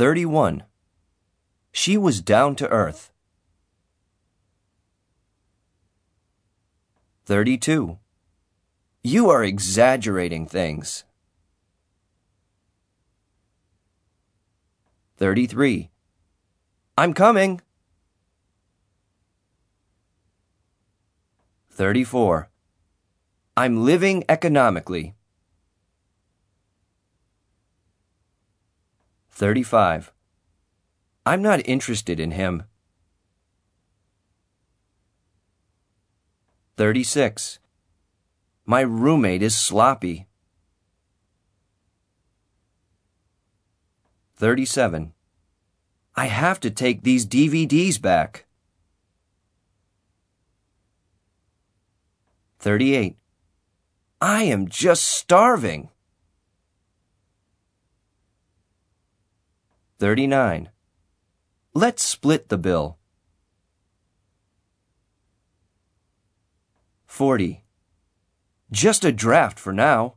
31. She was down to earth. 32. You are exaggerating things. 33. I'm coming. 34. I'm living economically. 35. I'm not interested in him. 36. My roommate is sloppy. 37. I have to take these DVDs back. 38. I am just starving. 39. Let's split the bill. 40. Just a draft for now.